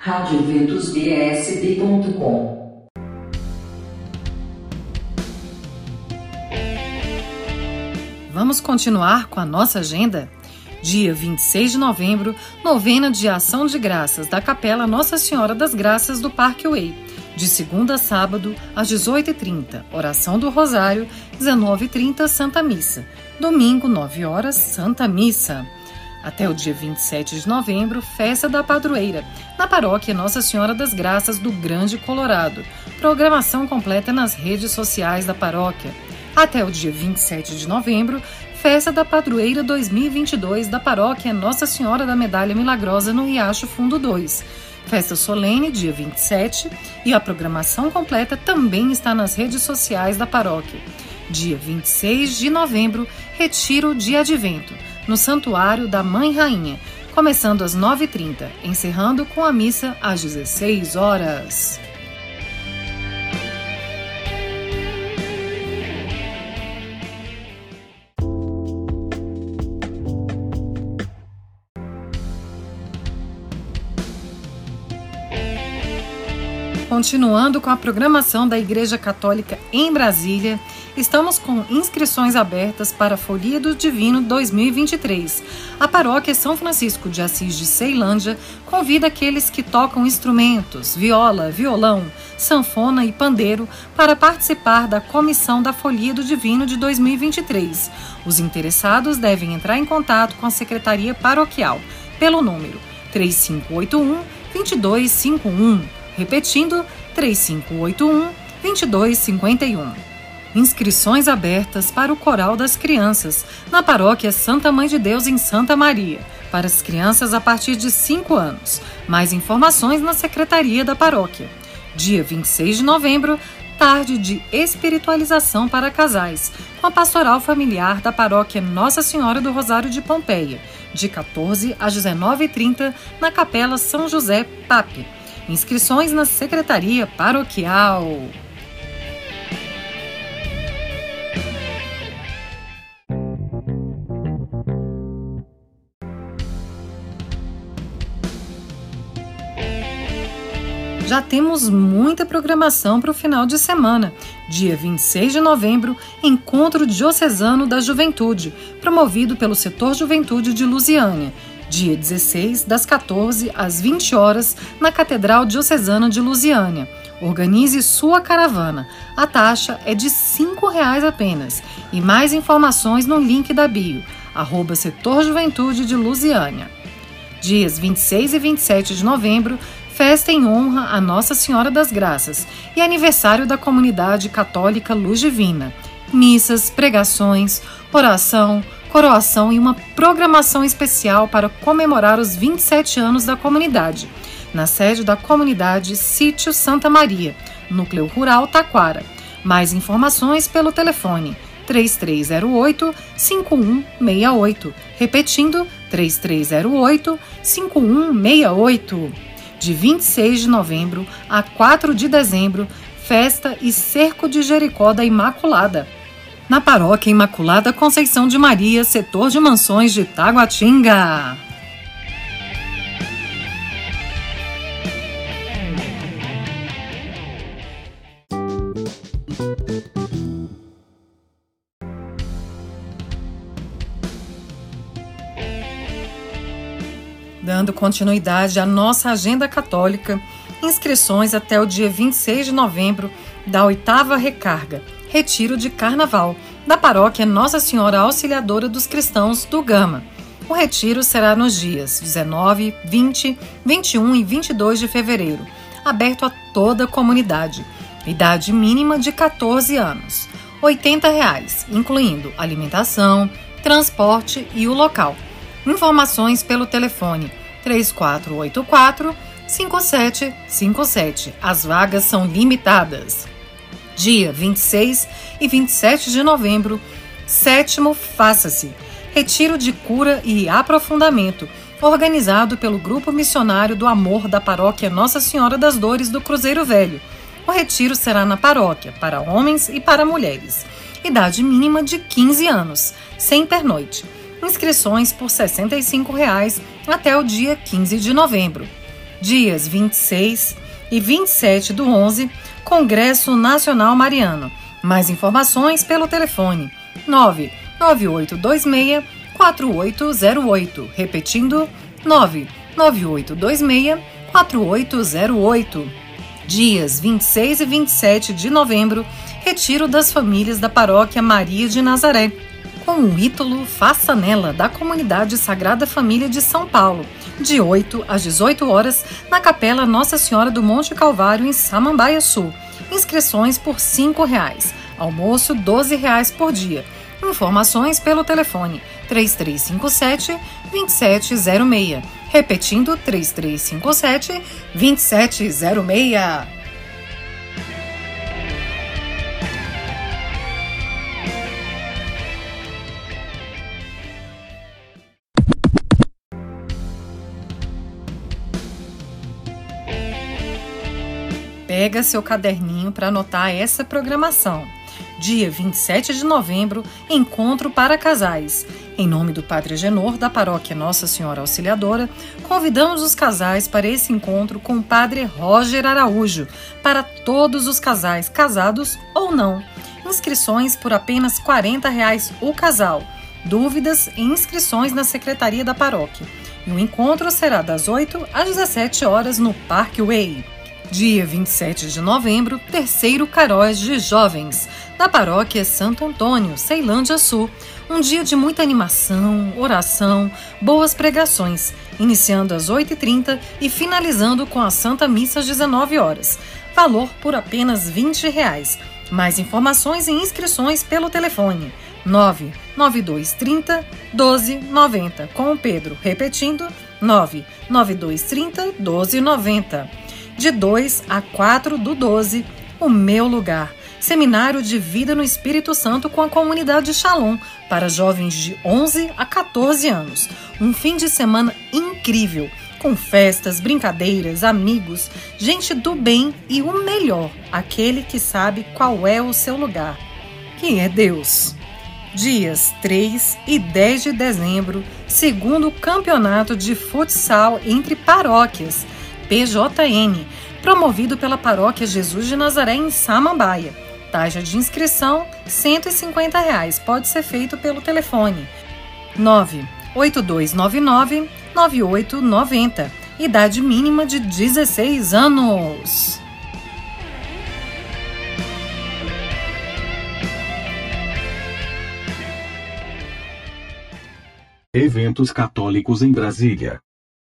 radioventusbsb.com Vamos continuar com a nossa agenda? Dia 26 de novembro, novena de ação de graças da Capela Nossa Senhora das Graças do Parque Way. De segunda a sábado, às 18h30, oração do Rosário, 19h30, Santa Missa. Domingo, 9 horas, Santa Missa. Até o dia 27 de novembro, festa da padroeira, na paróquia Nossa Senhora das Graças do Grande Colorado. Programação completa nas redes sociais da paróquia. Até o dia 27 de novembro, festa da padroeira 2022 da paróquia Nossa Senhora da Medalha Milagrosa no Riacho Fundo 2. Festa solene, dia 27, e a programação completa também está nas redes sociais da paróquia. Dia 26 de novembro, retiro de advento no Santuário da Mãe Rainha, começando às 9h30, encerrando com a missa às 16 horas. Continuando com a programação da Igreja Católica em Brasília, estamos com inscrições abertas para a Folia do Divino 2023. A paróquia São Francisco de Assis de Ceilândia convida aqueles que tocam instrumentos, viola, violão, sanfona e pandeiro para participar da comissão da Folia do Divino de 2023. Os interessados devem entrar em contato com a Secretaria Paroquial pelo número 3581 2251 Repetindo, 3581 2251. Inscrições abertas para o Coral das Crianças, na Paróquia Santa Mãe de Deus, em Santa Maria, para as crianças a partir de 5 anos. Mais informações na Secretaria da Paróquia. Dia 26 de novembro, tarde de espiritualização para casais, com a pastoral familiar da Paróquia Nossa Senhora do Rosário de Pompeia, de 14 às 19h30, na Capela São José Pape Inscrições na Secretaria Paroquial. Já temos muita programação para o final de semana. Dia 26 de novembro, Encontro Diocesano da Juventude, promovido pelo Setor Juventude de Lusiânia dia 16, das 14 às 20 horas, na Catedral Diocesana de Lusiânia. Organize sua caravana. A taxa é de R$ 5,00 apenas. E mais informações no link da bio, arroba Setor Juventude de Lusiânia. Dias 26 e 27 de novembro, festa em honra a Nossa Senhora das Graças e aniversário da comunidade católica Luz Divina. Missas, pregações, oração, coroação e uma programação especial para comemorar os 27 anos da comunidade, na sede da comunidade Sítio Santa Maria, núcleo rural Taquara. Mais informações pelo telefone 3308 5168, repetindo 3308 5168. De 26 de novembro a 4 de dezembro, festa e cerco de Jericó da Imaculada na Paróquia Imaculada Conceição de Maria, setor de mansões de Taguatinga. Dando continuidade à nossa agenda católica, inscrições até o dia 26 de novembro da oitava recarga Retiro de Carnaval, da paróquia Nossa Senhora Auxiliadora dos Cristãos do Gama. O retiro será nos dias 19, 20, 21 e 22 de fevereiro, aberto a toda a comunidade. Idade mínima de 14 anos. 80 reais, incluindo alimentação, transporte e o local. Informações pelo telefone 3484 5757. As vagas são limitadas dia 26 e 27 de novembro. Sétimo, faça-se. Retiro de cura e aprofundamento, organizado pelo Grupo Missionário do Amor da Paróquia Nossa Senhora das Dores do Cruzeiro Velho. O retiro será na paróquia, para homens e para mulheres. Idade mínima de 15 anos, sem pernoite. Inscrições por R$ 65,00 até o dia 15 de novembro. Dias 26 e 27 do 11, Congresso Nacional Mariano. Mais informações pelo telefone 99826 4808. Repetindo, 99826 4808. Dias 26 e 27 de novembro, retiro das famílias da paróquia Maria de Nazaré, com o Ítalo Faça Nela, da comunidade Sagrada Família de São Paulo, de 8 às 18 horas, na Capela Nossa Senhora do Monte Calvário, em Samambaia Sul. Inscrições por R$ 5,00. Almoço R$ 12,00 por dia. Informações pelo telefone 3357 2706. Repetindo 3357 Pega seu caderninho para anotar essa programação. Dia 27 de novembro, encontro para casais. Em nome do Padre Genor, da paróquia Nossa Senhora Auxiliadora, convidamos os casais para esse encontro com o Padre Roger Araújo, para todos os casais, casados ou não. Inscrições por apenas 40 reais o casal. Dúvidas e inscrições na Secretaria da Paróquia. E o encontro será das 8 às 17 horas no Parque Way. Dia 27 de novembro, terceiro Caróis de Jovens, da paróquia Santo Antônio, Ceilândia Sul. Um dia de muita animação, oração, boas pregações, iniciando às 8h30 e finalizando com a Santa Missa às 19 horas. Valor por apenas 20 reais. Mais informações e inscrições pelo telefone 99230 1290 com o Pedro, repetindo 99230 1290 de 2 a 4 do 12, O Meu Lugar. Seminário de Vida no Espírito Santo com a comunidade Shalom para jovens de 11 a 14 anos. Um fim de semana incrível, com festas, brincadeiras, amigos, gente do bem e o melhor, aquele que sabe qual é o seu lugar, que é Deus. Dias 3 e 10 de dezembro, segundo campeonato de futsal entre paróquias PJN, promovido pela Paróquia Jesus de Nazaré em Samambaia. Taxa de inscrição 150 reais. Pode ser feito pelo telefone 98299 9890. Idade mínima de 16 anos. Eventos católicos em Brasília.